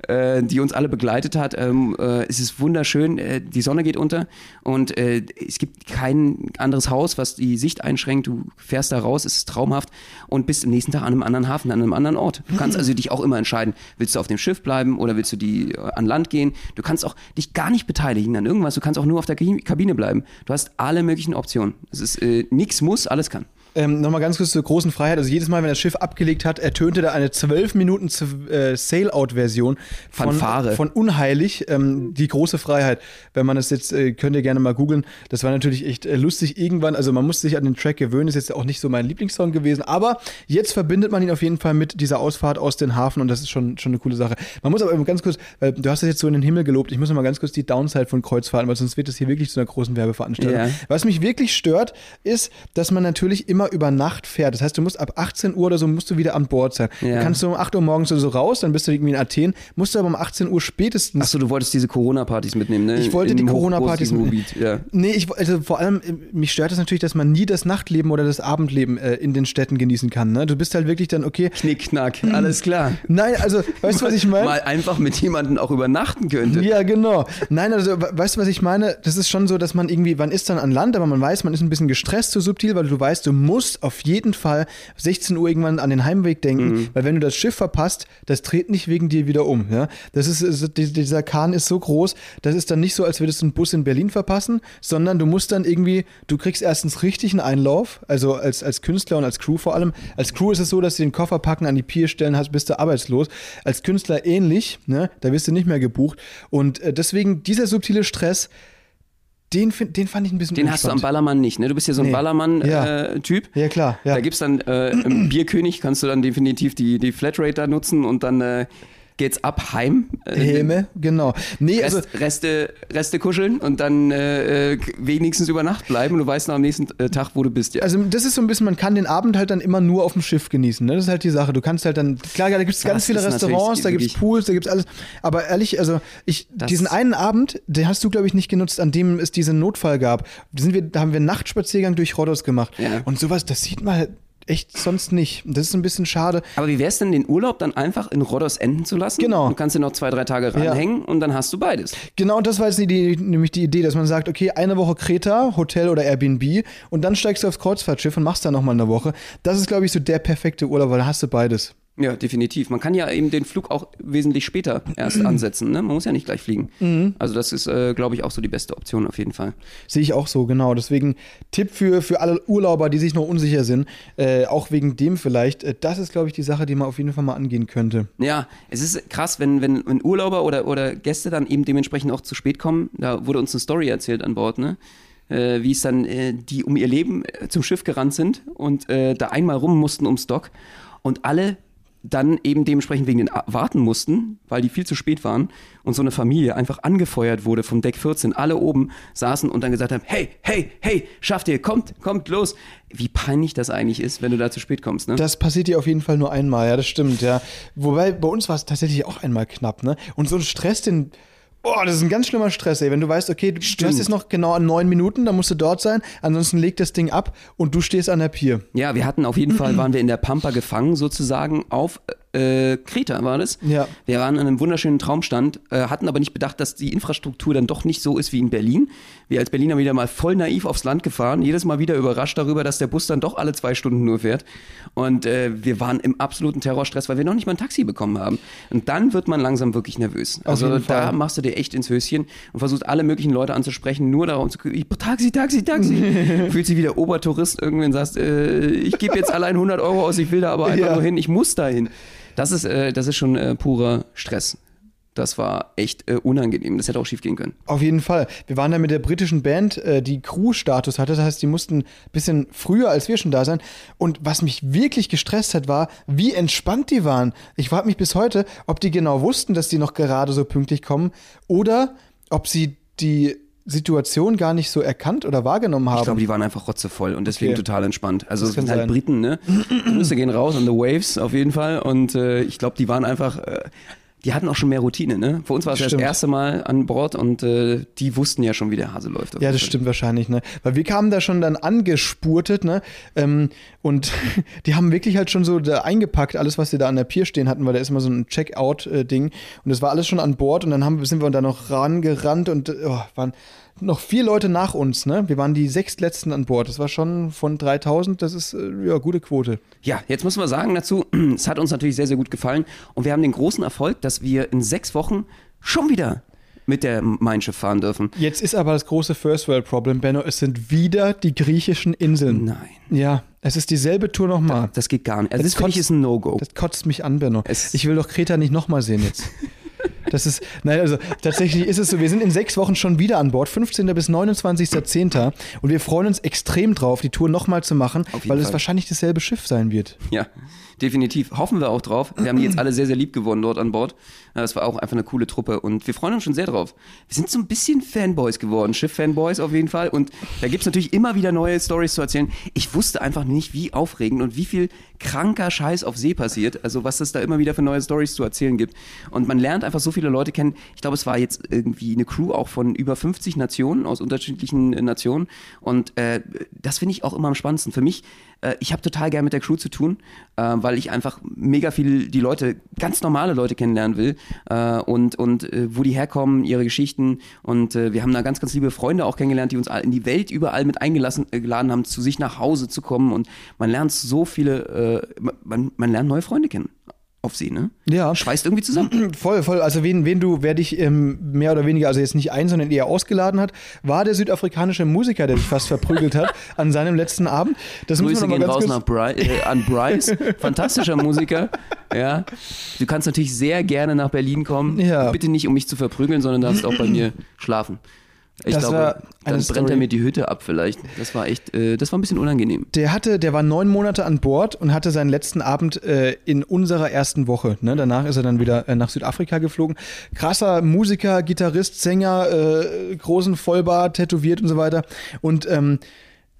Äh, Die uns alle begleitet hat. Ähm, äh, es ist wunderschön, äh, die Sonne geht unter und äh, es gibt kein anderes Haus, was die Sicht einschränkt. Du fährst da raus, es ist traumhaft und bist am nächsten Tag an einem anderen Hafen, an einem anderen Ort. Du kannst also dich auch immer entscheiden, willst du auf dem Schiff bleiben oder willst du die äh, an Land gehen. Du kannst auch dich gar nicht beteiligen an irgendwas. Du kannst auch nur auf der Kabine bleiben. Du hast alle möglichen Optionen. Es ist nichts muss, alles kann. Ähm, Nochmal ganz kurz zur großen Freiheit. Also jedes Mal, wenn das Schiff abgelegt hat, ertönte da eine 12 Minuten äh, Sail-Out-Version von, Fanfare. von Unheilig, ähm, die große Freiheit. Wenn man das jetzt, äh, könnt ihr gerne mal googeln. Das war natürlich echt äh, lustig irgendwann. Also man musste sich an den Track gewöhnen. Ist jetzt auch nicht so mein Lieblingssong gewesen. Aber jetzt verbindet man ihn auf jeden Fall mit dieser Ausfahrt aus den Hafen und das ist schon, schon eine coole Sache. Man muss aber eben ganz kurz, weil du hast das jetzt so in den Himmel gelobt. Ich muss noch mal ganz kurz die Downside von Kreuzfahrten, weil sonst wird das hier wirklich zu einer großen Werbeveranstaltung. Ja. Was mich wirklich stört, ist, dass man natürlich immer über Nacht fährt. Das heißt, du musst ab 18 Uhr oder so musst du wieder an Bord sein. Ja. Du kannst du um 8 Uhr morgens oder so raus, dann bist du irgendwie in Athen, musst du aber um 18 Uhr spätestens. Achso, du wolltest diese Corona-Partys mitnehmen, ne? Ich wollte In die Corona-Partys Hochrisikogebiet, Ja. Nee, ich, also vor allem, äh, mich stört das natürlich, dass man nie das Nachtleben oder das Abendleben äh, in den Städten genießen kann. Ne? Du bist halt wirklich dann, okay. Knickknack, alles klar. Nein, also, weißt du, was ich meine? Mal einfach mit jemandem auch übernachten könnte. Ja, genau. Nein, also we- weißt du, was ich meine? Das ist schon so, dass man irgendwie, man ist dann an Land, aber man weiß, man ist ein bisschen gestresst, so subtil, weil du weißt, du musst auf jeden Fall 16 Uhr irgendwann an den Heimweg denken, weil wenn du das Schiff verpasst, das dreht nicht wegen dir wieder um. Ja? Das ist, ist, die- dieser Kahn ist so groß, das ist dann nicht so, als würdest du einen Bus in Berlin verpassen, sondern du musst dann irgendwie, du kriegst erstens richtig einen Einlauf, also als, als Künstler und als Crew vor allem. Als Crew ist es so, dass du den Koffer packen, an die Pier stellen hast, bist du arbeitslos. Als Künstler ähnlich, ne? da wirst du nicht mehr gebucht. Und äh, deswegen dieser subtile Stress, den, find- den fand ich ein bisschen Den hast du am unspannend. Ballermann nicht, ne? Du bist ja so ein Nee. Ja. Ballermann-Typ. Ja, klar. Ja. Da gibt's dann äh, im Bierkönig, kannst du dann definitiv die, die Flatrate da nutzen und dann äh, geht's ab heim. Äh, Helme, genau. Nee, also Rest, Reste, Reste kuscheln und dann äh, äh, wenigstens über Nacht bleiben und du weißt noch am nächsten äh, Tag, wo du bist. Ja. Also das ist so ein bisschen, man kann den Abend halt dann immer nur auf dem Schiff genießen. Ne? Das ist halt die Sache. Du kannst halt dann, klar, da gibt es ganz viele Restaurants, da gibt es Pools, da gibt es alles. Aber ehrlich, also ich, Das- diesen einen Abend, den hast du, glaube ich, nicht genutzt, an dem es diesen Notfall gab. Da, sind wir, da haben wir einen Nachtspaziergang durch Rhodos gemacht. Ja. Und sowas, das sieht man halt echt sonst nicht. Das ist ein bisschen schade. Aber wie wär's denn, den Urlaub dann einfach in Rhodos enden zu lassen? Genau. Du kannst dir noch zwei, drei Tage Ja. ranhängen und dann hast du beides. Genau, und das war jetzt die, die, nämlich die Idee, dass man sagt, okay, eine Woche Kreta, Hotel oder Airbnb und dann steigst du aufs Kreuzfahrtschiff und machst dann nochmal eine Woche. Das ist, glaube ich, so der perfekte Urlaub, weil da hast du beides. Ja, definitiv. Man kann ja eben den Flug auch wesentlich später erst ansetzen. Ne? Man muss ja nicht gleich fliegen. Mhm. Also das ist, äh, glaube ich, auch so die beste Option auf jeden Fall. Sehe ich auch so, genau. Deswegen Tipp für, für alle Urlauber, die sich noch unsicher sind, äh, auch wegen dem vielleicht. Äh, das ist, glaube ich, die Sache, die man auf jeden Fall mal angehen könnte. Ja, es ist krass, wenn, wenn, wenn Urlauber oder, oder Gäste dann eben dementsprechend auch zu spät kommen. Da wurde uns eine Story erzählt an Bord, ne? Äh, wie es dann äh, die um ihr Leben äh, zum Schiff gerannt sind und äh, da einmal rum mussten ums Dock und alle dann eben dementsprechend wegen den warten mussten, weil die viel zu spät waren und so eine Familie einfach angefeuert wurde vom Deck 14, alle oben saßen und dann gesagt haben, hey, hey, hey, schafft ihr, kommt, kommt, los. Wie peinlich das eigentlich ist, wenn du da zu spät kommst, ne? Das passiert dir auf jeden Fall nur einmal, ja, das stimmt, ja. Wobei bei uns war es tatsächlich auch einmal knapp, ne? Und so ein Stress, den. Boah, das ist ein ganz schlimmer Stress, ey. Wenn du weißt, okay, du, du hast jetzt noch genau an neun Minuten, dann musst du dort sein, ansonsten legt das Ding ab und du stehst an der Pier. Ja, wir hatten auf jeden Fall, waren wir in der Pampa gefangen sozusagen auf äh, Kreta war das. Ja. Wir waren an einem wunderschönen Traumstand, äh, hatten aber nicht bedacht, dass die Infrastruktur dann doch nicht so ist wie in Berlin. Wir als Berliner wieder mal voll naiv aufs Land gefahren, jedes Mal wieder überrascht darüber, dass der Bus dann doch alle zwei Stunden nur fährt. Und äh, wir waren im absoluten Terrorstress, weil wir noch nicht mal ein Taxi bekommen haben. Und dann wird man langsam wirklich nervös. Also jeden da machst du dir echt ins Höschen und versuchst alle möglichen Leute anzusprechen, nur darum zu ich, Taxi, Taxi, Taxi. Fühlt sich wie der Obertourist irgendwann sagst, äh, ich gebe jetzt allein 100 Euro aus, ich will da aber einfach Ja. nur hin, ich muss da hin. Das ist, äh, das ist schon äh, purer Stress. Das war echt äh, unangenehm. Das hätte auch schief gehen können. Auf jeden Fall. Wir waren da mit der britischen Band, äh, die Crew-Status hatte. Das heißt, die mussten ein bisschen früher als wir schon da sein. Und was mich wirklich gestresst hat, war, wie entspannt die waren. Ich frage mich bis heute, ob die genau wussten, dass die noch gerade so pünktlich kommen oder ob sie die Situation gar nicht so erkannt oder wahrgenommen haben. Ich glaube, die waren einfach rotzevoll und deswegen Okay. total entspannt. Also Das sind halt sein. Briten, ne? Grüße gehen raus an the Waves auf jeden Fall. Und äh, ich glaube, die waren einfach, äh, die hatten auch schon mehr Routine, ne? Für uns war es das erste Mal an Bord und äh, die wussten ja schon, wie der Hase läuft. Ja, das stimmt wahrscheinlich, ne? Weil wir kamen da schon dann angespurtet, ne? Ähm, und die haben wirklich halt schon so da eingepackt, alles, was sie da an der Pier stehen hatten, weil da ist immer so ein Checkout-Ding. Und das war alles schon an Bord und dann haben, sind wir da noch rangerannt und äh, oh, waren noch vier Leute nach uns, ne? Wir waren die sechstletzten an Bord. Das war schon von 3000, das ist äh, ja gute Quote. Ja, jetzt müssen wir sagen dazu, es hat uns natürlich sehr, sehr gut gefallen und wir haben den großen Erfolg, dass wir in sechs Wochen schon wieder mit der Mein Schiff fahren dürfen. Jetzt ist aber das große First World Problem, Benno. Es sind wieder die griechischen Inseln. Nein. Ja, es ist dieselbe Tour nochmal. Das geht gar nicht. Also Das das, kotzt- ist ein No-Go. Das kotzt mich an, Benno. Es- ich will doch Kreta nicht nochmal sehen jetzt. Das ist, nein, also tatsächlich ist es so, wir sind in sechs Wochen schon wieder an Bord, 15. bis 29.10. Und wir freuen uns extrem drauf, die Tour nochmal zu machen, weil es Fall. wahrscheinlich dasselbe Schiff sein wird. Ja, definitiv. Hoffen wir auch drauf. Wir haben die jetzt alle sehr, sehr lieb gewonnen dort an Bord. Das war auch einfach eine coole Truppe und wir freuen uns schon sehr drauf. Wir sind so ein bisschen Fanboys geworden, Schiff-Fanboys auf jeden Fall. Und da gibt's natürlich immer wieder neue Stories zu erzählen. Ich wusste einfach nicht, wie aufregend und wie viel kranker Scheiß auf See passiert. Also was es da immer wieder für neue Stories zu erzählen gibt. Und man lernt einfach so viele Leute kennen. Ich glaube, es war jetzt irgendwie eine Crew auch von über 50 Nationen, aus unterschiedlichen Nationen. Und äh, das finde ich auch immer am spannendsten. Für mich, äh, ich habe total gern mit der Crew zu tun, äh, weil ich einfach mega viel die Leute, ganz normale Leute kennenlernen will äh, und, und äh, wo die herkommen, ihre Geschichten. Und äh, wir haben da ganz, ganz liebe Freunde auch kennengelernt, die uns in die Welt überall mit eingelassen äh, haben, zu sich nach Hause zu kommen. Und man lernt so viele, äh, man, man lernt neue Freunde kennen. Auf See, ne? Ja. Schweißt irgendwie zusammen. Voll, voll. Also wen, wen du, wer dich ähm, mehr oder weniger, also jetzt nicht ein, sondern eher ausgeladen hat, war der südafrikanische Musiker, der dich fast verprügelt hat an seinem letzten Abend. Das Grüße gehen raus nach Bry äh, an Bryce, fantastischer Musiker. Ja, du kannst natürlich sehr gerne nach Berlin kommen. Ja. Bitte nicht, um mich zu verprügeln, sondern darfst auch bei mir schlafen. Ich Das war glaube, dann brennt Story. er mir die Hütte ab vielleicht. Das war echt, äh, das war ein bisschen unangenehm. Der hatte, der war neun Monate an Bord und hatte seinen letzten Abend äh, in unserer ersten Woche. Ne? Danach ist er dann wieder äh, nach Südafrika geflogen. Krasser Musiker, Gitarrist, Sänger, äh, großen Vollbart, tätowiert und so weiter. Und ähm,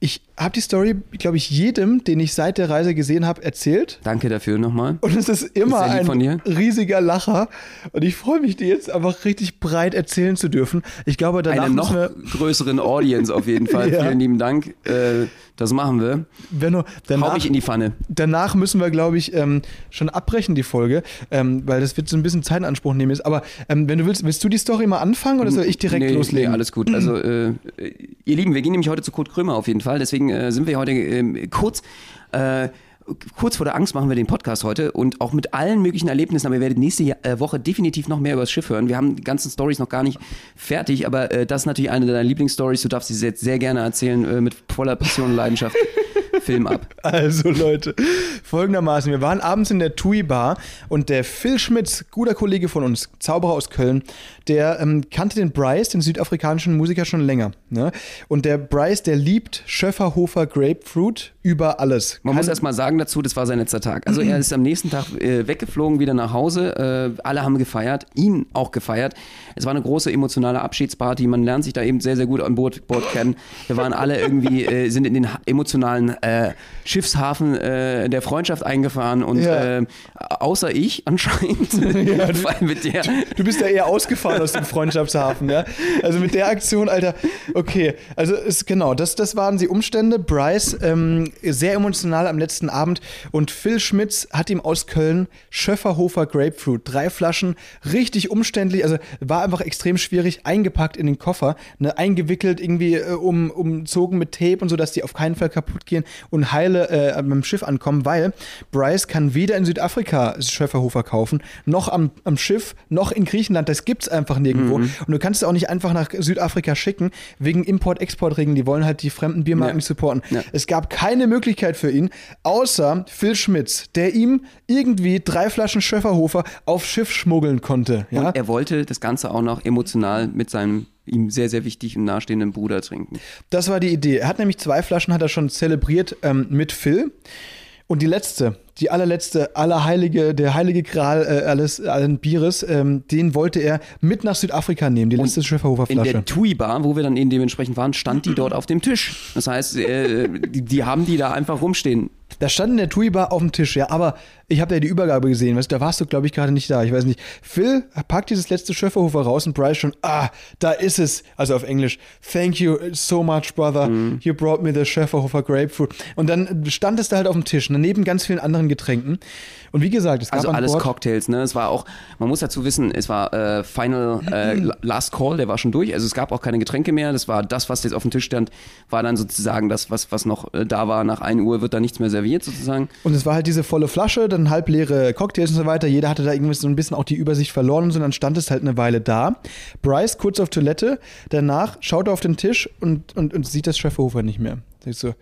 ich habe die Story, glaube ich, jedem, den ich seit der Reise gesehen habe, erzählt. Danke dafür nochmal. Und es ist immer lieb ein riesiger Lacher. Und ich freue mich, die jetzt einfach richtig breit erzählen zu dürfen. Ich glaube, danach Eine noch größeren Audience auf jeden Fall. Ja. Vielen lieben Dank. Äh, das machen wir. Benno, Hau danach, mich in die Pfanne. danach müssen wir, glaube ich, ähm, schon abbrechen, die Folge, ähm, weil das wird so ein bisschen Zeit in Anspruch nehmen. Aber ähm, wenn du willst, willst du die Story mal anfangen oder soll ich direkt nee, loslegen? Nee, alles gut. Also, äh, ihr Lieben, wir gehen nämlich heute zu Kurt Krömer auf jeden Fall. Deswegen äh, sind wir heute ähm, kurz. Äh, Kurz vor der Angst machen wir den Podcast heute und auch mit allen möglichen Erlebnissen, aber ihr werdet nächste äh, Woche definitiv noch mehr über das Schiff hören. Wir haben die ganzen Stories noch gar nicht fertig, aber äh, das ist natürlich eine deiner Lieblingsstories. Du darfst sie jetzt sehr gerne erzählen, äh, mit voller Passion und Leidenschaft. Film ab. Also Leute, folgendermaßen, wir waren abends in der TUI Bar und der Phil Schmitz, guter Kollege von uns, Zauberer aus Köln, der ähm, kannte den Bryce, den südafrikanischen Musiker, schon länger. Ne? Und der Bryce, der liebt Schöfferhofer Grapefruit über alles. Man muss erst mal sagen dazu, das war sein letzter Tag. Also er ist am nächsten Tag äh, weggeflogen, wieder nach Hause. Äh, alle haben gefeiert, ihn auch gefeiert. Es war eine große emotionale Abschiedsparty. Man lernt sich da eben sehr, sehr gut an Bord, Bord kennen. Wir waren alle irgendwie, äh, sind in den emotionalen äh, Schiffshafen äh, der Freundschaft eingefahren und Ja. äh, außer ich anscheinend, Ja, allem mit der, Du bist ja eher ausgefahren aus dem Freundschaftshafen, ja? Also mit der Aktion, Alter, okay. Also ist genau, das, das waren die Umstände. Bryce, ähm, sehr emotional am letzten Abend und Phil Schmitz hat ihm aus Köln Schöfferhofer Grapefruit, drei Flaschen, richtig umständlich, also war einfach extrem schwierig, eingepackt in den Koffer, ne, eingewickelt, irgendwie äh, um, umzogen mit Tape und so, dass die auf keinen Fall kaputt gehen und heile äh, beim Schiff ankommen, weil Bryce kann weder in Südafrika Schöfferhofer kaufen, noch am, am Schiff, noch in Griechenland. Das gibt's einfach nirgendwo. Und du kannst es auch nicht einfach nach Südafrika schicken, wegen Import-Export-Regeln. Die wollen halt die fremden Biermarken Ja. nicht supporten. Ja. Es gab keine Möglichkeit für ihn, außer Phil Schmitz, der ihm irgendwie drei Flaschen Schöfferhofer auf Schiff schmuggeln konnte. Ja? und er wollte das Ganze auch noch emotional mit seinem ihm sehr, sehr wichtig und nahestehenden Bruder trinken. Das war die Idee. Er hat nämlich zwei Flaschen, hat er schon zelebriert ähm, mit Phil. Und die letzte, die allerletzte, allerheilige, der heilige Gral äh, alles, allen Bieres, ähm, den wollte er mit nach Südafrika nehmen, die letzte Schöfferhofer In Flasche. der TUI-Bar, wo wir dann eben dementsprechend waren, stand die dort auf dem Tisch. Das heißt, äh, die, die haben die da einfach rumstehen. Da stand in der TUI-Bar auf dem Tisch, ja, aber ich habe ja die Übergabe gesehen, weißt da warst du, glaube ich, gerade nicht da, ich weiß nicht. Phil packt dieses letzte Schöfferhofer raus und Bryce schon, ah, da ist es, also auf Englisch, thank you so much, brother, Mhm. you brought me the Schöfferhofer Grapefruit. Und dann stand es da halt auf dem Tisch, ne, neben ganz vielen anderen Getränken. Und wie gesagt, es gab Also alles Bord, Cocktails, ne? Es war auch, man muss dazu wissen, es war äh, Final äh, La- Last Call, der war schon durch. Also es gab auch keine Getränke mehr. Das war das, was jetzt auf dem Tisch stand, war dann sozusagen das, was, was noch äh, da war. Nach 1 Uhr wird da nichts mehr serviert sozusagen. Und es war halt diese volle Flasche, dann halbleere Cocktails und so weiter. Jeder hatte da irgendwie so ein bisschen auch die Übersicht verloren und so. Dann stand es halt eine Weile da. Bryce kurz auf Toilette, danach schaut er auf den Tisch und, und, und sieht das Schöfferhofer nicht mehr. Sagt so,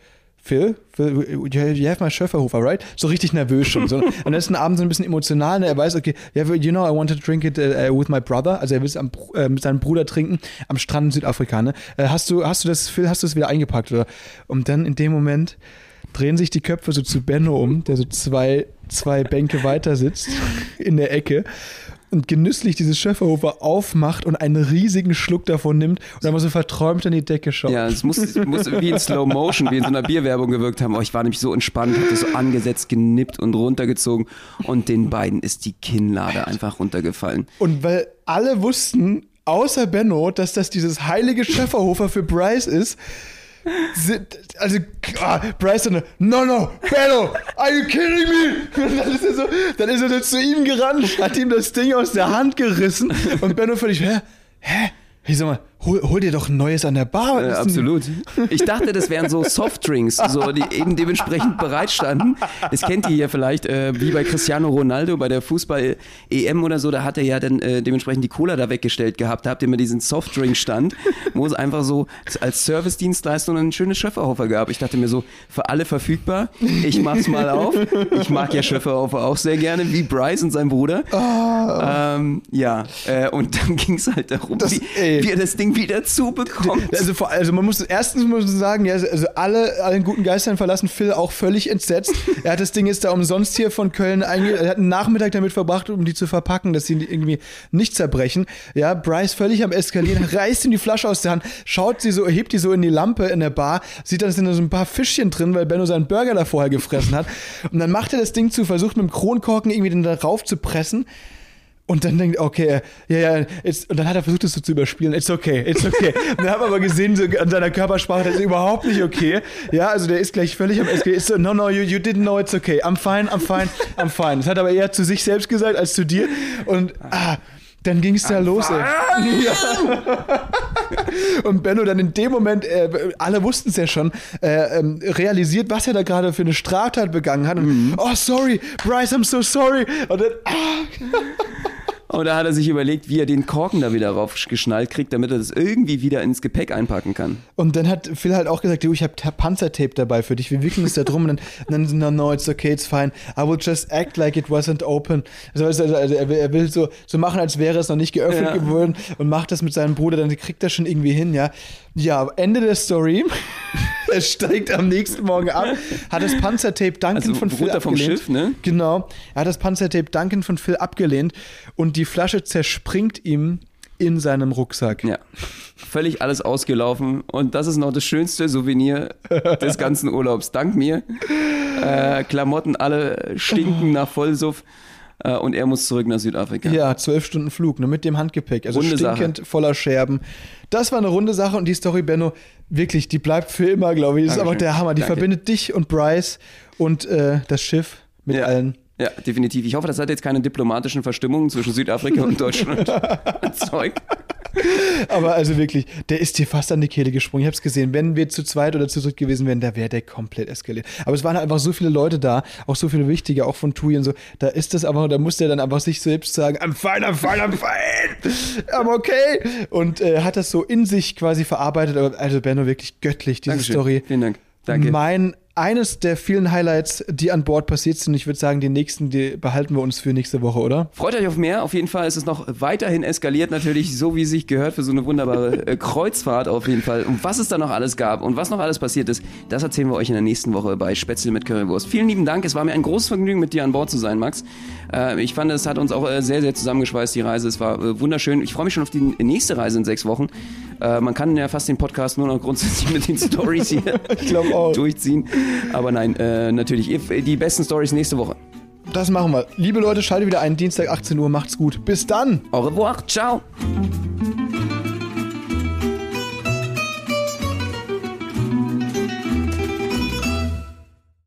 Phil, Phil, you have my Schöfferhofer, right? So richtig nervös schon. So. Und ist ein Abend so ein bisschen emotional. Ne? Er weiß, okay, you know, I want to drink it uh, with my brother. Also er will es am, äh, mit seinem Bruder trinken am Strand in Südafrika. Ne? Äh, hast, du, hast du das, Phil, hast du es wieder eingepackt? Oder? Und dann in dem Moment drehen sich die Köpfe so zu Benno um, der so zwei, zwei Bänke weiter sitzt in der Ecke und genüsslich dieses Schöfferhofer aufmacht und einen riesigen Schluck davon nimmt und dann mal so verträumt an die Decke schaut. Ja, es muss, muss wie in Slow Motion, wie in so einer Bierwerbung gewirkt haben. Oh, ich war nämlich so entspannt, hab das so angesetzt, genippt und runtergezogen. Und den beiden ist die Kinnlade einfach runtergefallen. Und weil alle wussten, außer Benno, dass das dieses heilige Schöfferhofer für Bryce ist, also ah, dann, no, no, Benno, are you kidding me? Und dann ist er so, dann ist er so zu ihm gerannt, hat ihm das Ding aus der Hand gerissen und Benno völlig, hä, hä? Ich sag mal, hol, hol dir doch ein neues an der Bar. Äh, absolut. Ich dachte, das wären so Softdrinks, so, die eben dementsprechend bereitstanden. Das kennt ihr ja vielleicht, äh, wie bei Cristiano Ronaldo bei der Fußball-EM oder so, da hat er ja dann äh, dementsprechend die Cola da weggestellt gehabt. Da habt ihr immer diesen Softdrink-Stand, wo es einfach so als Service-Dienstleistung ein schönes Schöfferhofer gab. Ich dachte mir so, für alle verfügbar. Ich mach's mal auf. Ich mag ja Schöfferhofer auch sehr gerne, wie Bryce und sein Bruder. Ähm, ja, äh, und dann ging es halt darum, Das- wie, wie er das Ding wieder zubekommt. Also, vor, also man muss erstens muss man sagen, ja, also alle, alle guten Geistern verlassen Phil auch völlig entsetzt. Er hat das Ding jetzt da umsonst hier von Köln einge er hat einen Nachmittag damit verbracht, um die zu verpacken, dass sie irgendwie nicht zerbrechen. Ja, Bryce völlig am Eskalieren, reißt ihm die Flasche aus der Hand, schaut sie so, hebt die so in die Lampe in der Bar, sieht dann, sind da so ein paar Fischchen drin, weil Benno seinen Burger da vorher gefressen hat. Und dann macht er das Ding zu, versucht mit dem Kronkorken irgendwie den da rauf zu pressen. Und dann denkt, okay, ja, ja, it's, und dann hat er versucht, das so zu überspielen. It's okay, it's okay. Und dann haben wir aber gesehen, so an seiner Körpersprache, das ist überhaupt nicht okay. Ja, also der ist gleich völlig am. Ist so, no, no, you, you didn't know it's okay. I'm fine, I'm fine, I'm fine. Das hat er aber eher zu sich selbst gesagt als zu dir. Und, ah, dann ging es da los, ey. Ja. Und Benno dann in dem Moment, äh, alle wussten es ja schon, äh, ähm, realisiert, was er da gerade für eine Straftat begangen hat. Und, oh, sorry, Bryce, I'm so sorry. Und dann, ah, Und da hat er sich überlegt, wie er den Korken da wieder raufgeschnallt kriegt, damit er das irgendwie wieder ins Gepäck einpacken kann. Und dann hat Phil halt auch gesagt, du, ich habe Panzertape dabei für dich, wir wickeln es da drum und dann, dann no, no, it's okay, it's fine. I will just act like it wasn't open. Also, also er, will, er will so, so machen, als wäre es noch nicht geöffnet ja. geworden und macht das mit seinem Bruder, dann kriegt er schon irgendwie hin, ja. Ja, Ende der Story. er steigt am nächsten Morgen ab, hat das Panzertape Duncan also, von Phil abgelehnt. vom Schiff, ne? Genau. Er hat das Panzertape Duncan von Phil abgelehnt und die Flasche zerspringt ihm in seinem Rucksack. Ja. Völlig alles ausgelaufen. Und das ist noch das schönste Souvenir des ganzen Urlaubs. Dank mir. Äh, Klamotten alle stinken nach Vollsuff. Äh, und er muss zurück nach Südafrika. Ja, zwölf Stunden Flug, nur mit dem Handgepäck. Also runde stinkend, Sache. voller Scherben. Das war eine runde Sache und die Story, Benno, wirklich, die bleibt für immer, glaube ich. Das Dankeschön. ist aber der Hammer. Die Danke. verbindet dich und Bryce und äh, das Schiff mit ja. allen. Ja, definitiv. Ich hoffe, das hat jetzt keine diplomatischen Verstimmungen zwischen Südafrika und Deutschland erzeugt. Aber also wirklich, der ist dir fast an die Kehle gesprungen. Ich habe es gesehen. Wenn wir zu zweit oder zu dritt gewesen wären, da wäre der komplett eskaliert. Aber es waren einfach so viele Leute da, auch so viele wichtige, auch von Tui und so. Da ist das aber, da musste er dann einfach sich selbst sagen, I'm fine, I'm fine, I'm fine, I'm okay. Und äh, hat das so in sich quasi verarbeitet. Also Benno, wirklich göttlich, diese Dankeschön. Story. Vielen Dank. Danke. Mein eines der vielen Highlights, die an Bord passiert sind. Ich würde sagen, die nächsten, die behalten wir uns für nächste Woche, oder? Freut euch auf mehr. Auf jeden Fall ist es noch weiterhin eskaliert, natürlich, so wie es sich gehört für so eine wunderbare äh, Kreuzfahrt auf jeden Fall. Und was es da noch alles gab und was noch alles passiert ist, das erzählen wir euch in der nächsten Woche bei Spätzle mit Currywurst. Vielen lieben Dank. Es war mir ein großes Vergnügen, mit dir an Bord zu sein, Max. Äh, ich fand, es hat uns auch äh, sehr, sehr zusammengeschweißt, die Reise. Es war äh, wunderschön. Ich freue mich schon auf die nächste Reise in sechs Wochen. Äh, man kann ja fast den Podcast nur noch grundsätzlich mit den Stories hier durchziehen. Aber nein, natürlich die besten Stories nächste Woche. Das machen wir. Liebe Leute, schaltet wieder ein. Dienstag 18 Uhr. Macht's gut. Bis dann. Au revoir. Ciao.